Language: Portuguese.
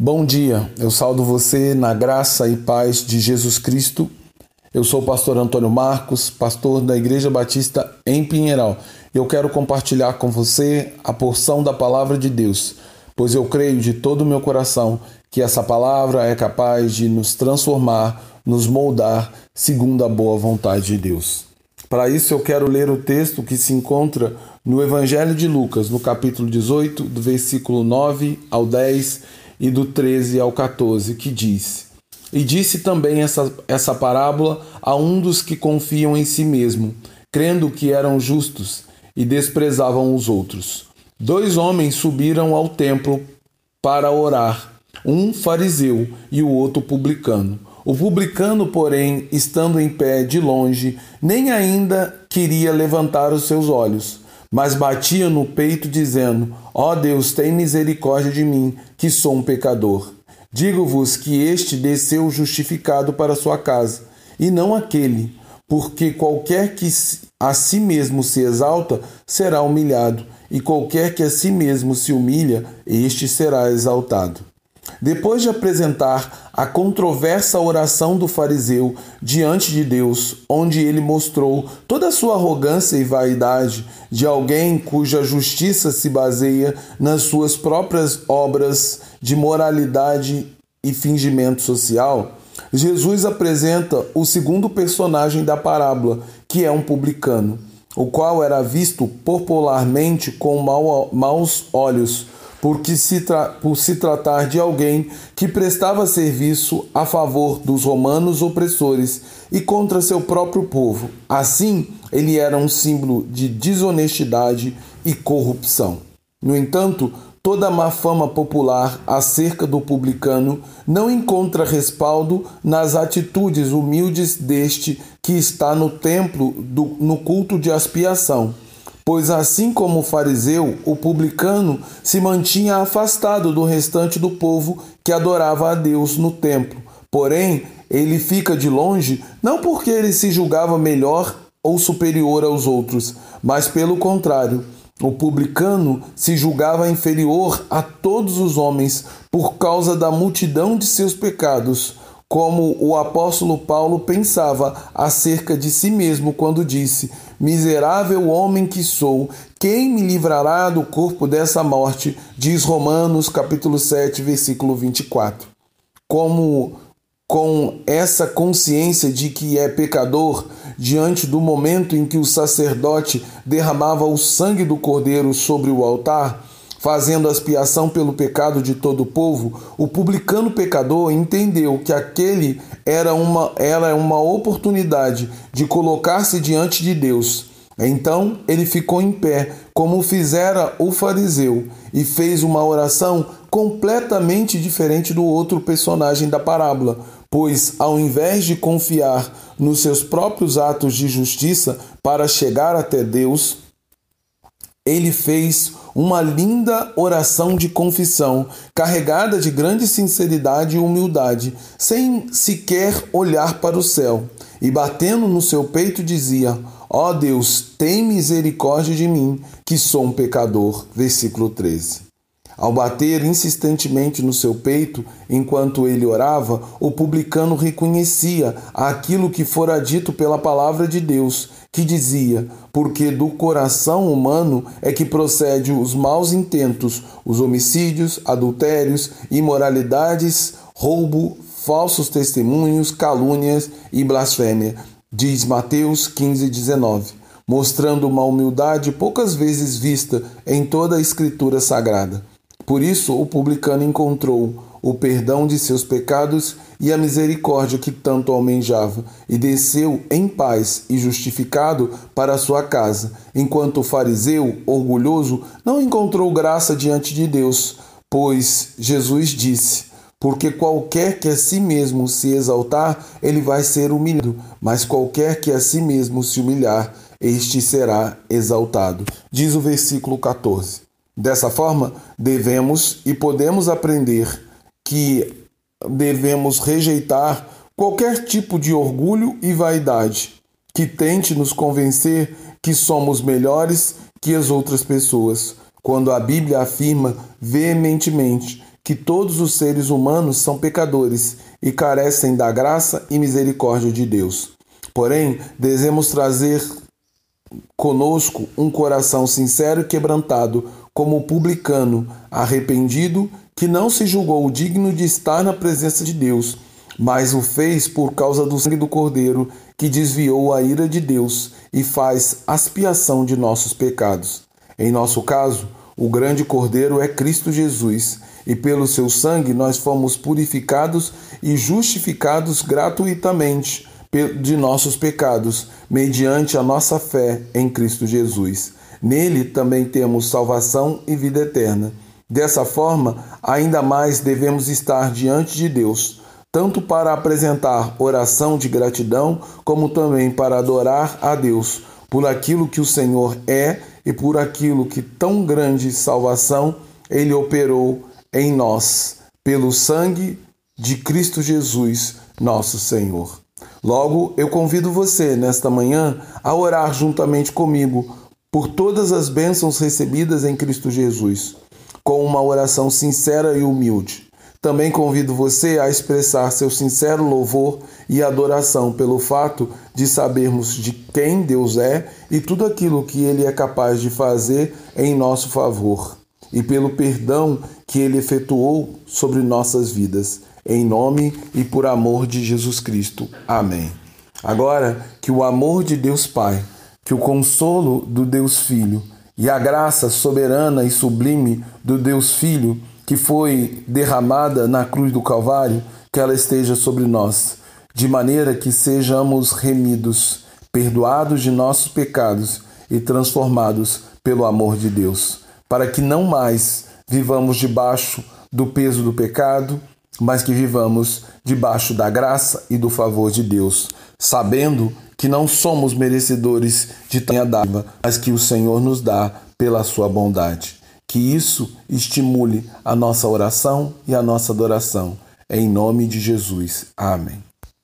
Bom dia, eu saldo você na graça e paz de Jesus Cristo. Eu sou o pastor Antônio Marcos, pastor da Igreja Batista em Pinheiral. Eu quero compartilhar com você a porção da palavra de Deus, pois eu creio de todo o meu coração que essa palavra é capaz de nos transformar, nos moldar segundo a boa vontade de Deus. Para isso, eu quero ler o texto que se encontra no Evangelho de Lucas, no capítulo 18, do versículo 9 ao 10 e do 13 ao 14, que diz: E disse também essa, essa parábola a um dos que confiam em si mesmo, crendo que eram justos e desprezavam os outros. Dois homens subiram ao templo para orar, um fariseu e o outro publicano. O publicano, porém, estando em pé de longe, nem ainda queria levantar os seus olhos mas batia no peito, dizendo: Ó oh Deus, tem misericórdia de mim, que sou um pecador. Digo-vos que este desceu justificado para sua casa, e não aquele, porque qualquer que a si mesmo se exalta será humilhado, e qualquer que a si mesmo se humilha, este será exaltado. Depois de apresentar a controversa oração do fariseu diante de Deus, onde ele mostrou toda a sua arrogância e vaidade de alguém cuja justiça se baseia nas suas próprias obras de moralidade e fingimento social, Jesus apresenta o segundo personagem da parábola, que é um publicano, o qual era visto popularmente com maus olhos porque se por se tratar de alguém que prestava serviço a favor dos romanos opressores e contra seu próprio povo. Assim, ele era um símbolo de desonestidade e corrupção. No entanto, toda a má fama popular acerca do publicano não encontra respaldo nas atitudes humildes deste que está no templo do, no culto de expiação Pois assim como o fariseu, o publicano se mantinha afastado do restante do povo que adorava a Deus no templo. Porém, ele fica de longe não porque ele se julgava melhor ou superior aos outros, mas pelo contrário. O publicano se julgava inferior a todos os homens por causa da multidão de seus pecados como o apóstolo Paulo pensava acerca de si mesmo quando disse: Miserável homem que sou, quem me livrará do corpo dessa morte? Diz Romanos capítulo 7, versículo 24. Como com essa consciência de que é pecador, diante do momento em que o sacerdote derramava o sangue do cordeiro sobre o altar, fazendo expiação pelo pecado de todo o povo, o publicano pecador entendeu que aquele era uma, era uma oportunidade de colocar-se diante de Deus. Então ele ficou em pé, como fizera o fariseu, e fez uma oração completamente diferente do outro personagem da parábola, pois ao invés de confiar nos seus próprios atos de justiça para chegar até Deus, ele fez uma linda oração de confissão, carregada de grande sinceridade e humildade, sem sequer olhar para o céu, e batendo no seu peito dizia: Ó oh Deus, tem misericórdia de mim, que sou um pecador. Versículo 13. Ao bater insistentemente no seu peito enquanto ele orava, o publicano reconhecia aquilo que fora dito pela palavra de Deus, que dizia: Porque do coração humano é que procede os maus intentos, os homicídios, adultérios, imoralidades, roubo, falsos testemunhos, calúnias e blasfêmia. Diz Mateus 15, 19, mostrando uma humildade poucas vezes vista em toda a Escritura Sagrada. Por isso, o publicano encontrou o perdão de seus pecados e a misericórdia que tanto almejava, e desceu em paz e justificado para sua casa, enquanto o fariseu, orgulhoso, não encontrou graça diante de Deus, pois Jesus disse: Porque qualquer que a si mesmo se exaltar, ele vai ser humilhado, mas qualquer que a si mesmo se humilhar, este será exaltado. Diz o versículo 14. Dessa forma, devemos e podemos aprender que devemos rejeitar qualquer tipo de orgulho e vaidade que tente nos convencer que somos melhores que as outras pessoas, quando a Bíblia afirma veementemente que todos os seres humanos são pecadores e carecem da graça e misericórdia de Deus. Porém, devemos trazer conosco um coração sincero e quebrantado, como publicano, arrependido, que não se julgou digno de estar na presença de Deus, mas o fez por causa do sangue do Cordeiro, que desviou a ira de Deus e faz expiação de nossos pecados. Em nosso caso, o grande Cordeiro é Cristo Jesus, e pelo seu sangue nós fomos purificados e justificados gratuitamente de nossos pecados, mediante a nossa fé em Cristo Jesus. Nele também temos salvação e vida eterna. Dessa forma, ainda mais devemos estar diante de Deus, tanto para apresentar oração de gratidão, como também para adorar a Deus por aquilo que o Senhor é e por aquilo que tão grande salvação ele operou em nós, pelo sangue de Cristo Jesus, nosso Senhor. Logo, eu convido você, nesta manhã, a orar juntamente comigo por todas as bênçãos recebidas em Cristo Jesus, com uma oração sincera e humilde. Também convido você a expressar seu sincero louvor e adoração pelo fato de sabermos de quem Deus é e tudo aquilo que Ele é capaz de fazer em nosso favor, e pelo perdão que Ele efetuou sobre nossas vidas em nome e por amor de Jesus Cristo. Amém. Agora, que o amor de Deus Pai, que o consolo do Deus Filho e a graça soberana e sublime do Deus Filho, que foi derramada na cruz do Calvário, que ela esteja sobre nós, de maneira que sejamos remidos, perdoados de nossos pecados e transformados pelo amor de Deus, para que não mais vivamos debaixo do peso do pecado, mas que vivamos debaixo da graça e do favor de Deus, sabendo que não somos merecedores de tamanha dádiva, mas que o Senhor nos dá pela sua bondade. Que isso estimule a nossa oração e a nossa adoração. Em nome de Jesus. Amém.